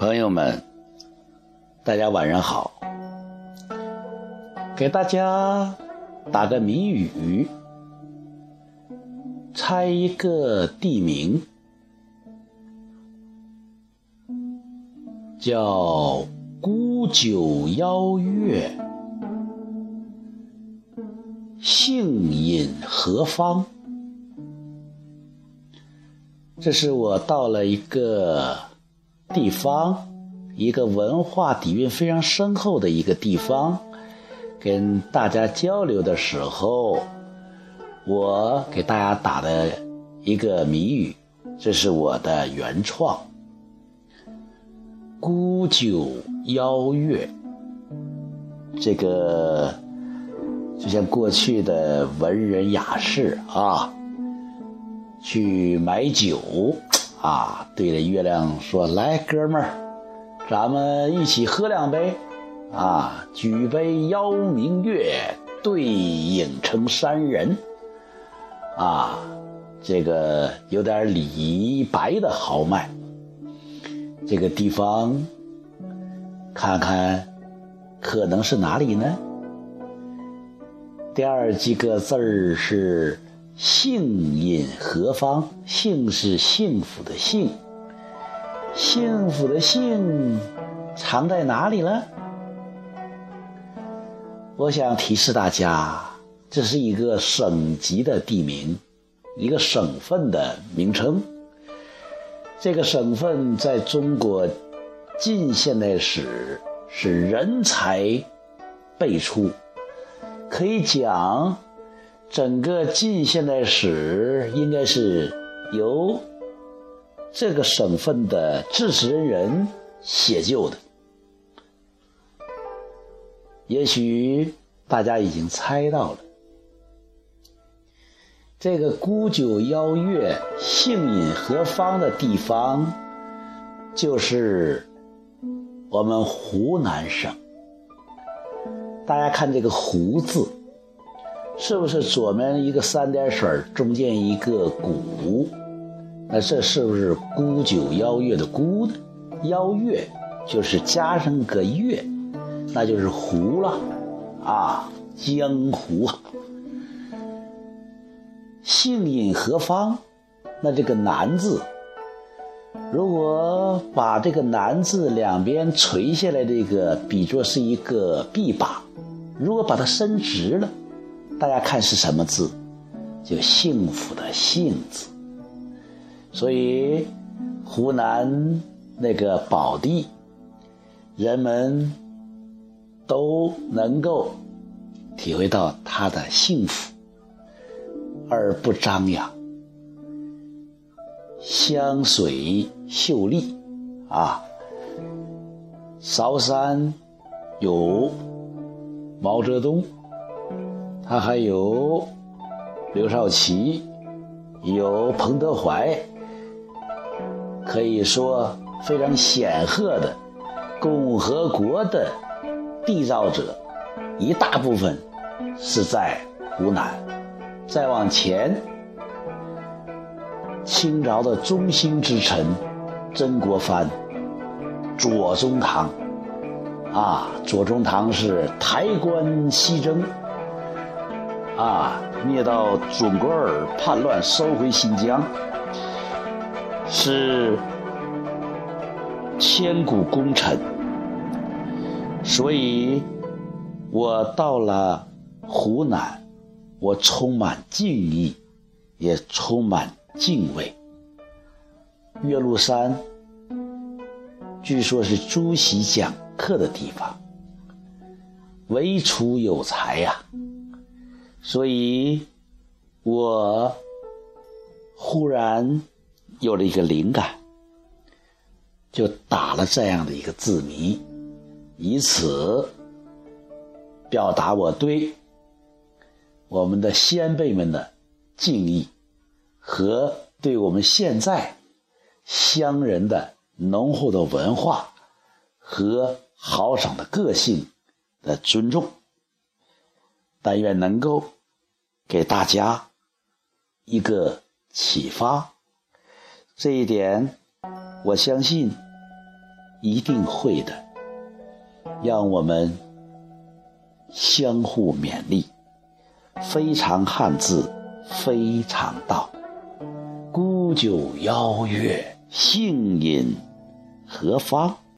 朋友们，大家晚上好。给大家打个谜语，猜一个地名，叫孤九邀月，姓隐何方？这是我到了一个地方，一个文化底蕴非常深厚的一个地方，跟大家交流的时候，我给大家打的一个谜语，这是我的原创。孤酒邀月，这个就像过去的文人雅士啊。去买酒，啊，对着月亮说：“来，哥们儿，咱们一起喝两杯，啊，举杯邀明月，对影成三人。”啊，这个有点李白的豪迈。这个地方，看看，可能是哪里呢？第二几个字儿是。幸隐何方？幸是幸福的幸，幸福的幸藏在哪里了？我想提示大家，这是一个省级的地名，一个省份的名称。这个省份在中国近现代史是人才辈出，可以讲。整个近现代史应该是由这个省份的知识人人写就的。也许大家已经猜到了，这个孤九邀月、姓隐何方的地方，就是我们湖南省。大家看这个“湖”字。是不是左面一个三点水，中间一个古？那这是不是孤九邀月的孤呢？邀月就是加上个月，那就是湖了啊，江湖啊。姓隐何方？那这个南字，如果把这个南字两边垂下来，这个比作是一个臂膀，如果把它伸直了。大家看是什么字？就幸福的“幸”字。所以，湖南那个宝地，人们都能够体会到它的幸福，而不张扬。湘水秀丽啊，韶山有毛泽东。他还有刘少奇，有彭德怀，可以说非常显赫的共和国的缔造者，一大部分是在湖南。再往前，清朝的中兴之臣曾国藩、左宗棠，啊，左宗棠是抬棺西征。啊！灭到准噶尔叛乱，收回新疆，是千古功臣。所以，我到了湖南，我充满敬意，也充满敬畏。岳麓山，据说是朱熹讲课的地方，唯楚有才呀。所以，我忽然有了一个灵感，就打了这样的一个字谜，以此表达我对我们的先辈们的敬意和对我们现在乡人的浓厚的文化和豪爽的个性的尊重。但愿能够给大家一个启发，这一点我相信一定会的。让我们相互勉励。非常汉字，非常道。孤酒邀月，幸饮何方？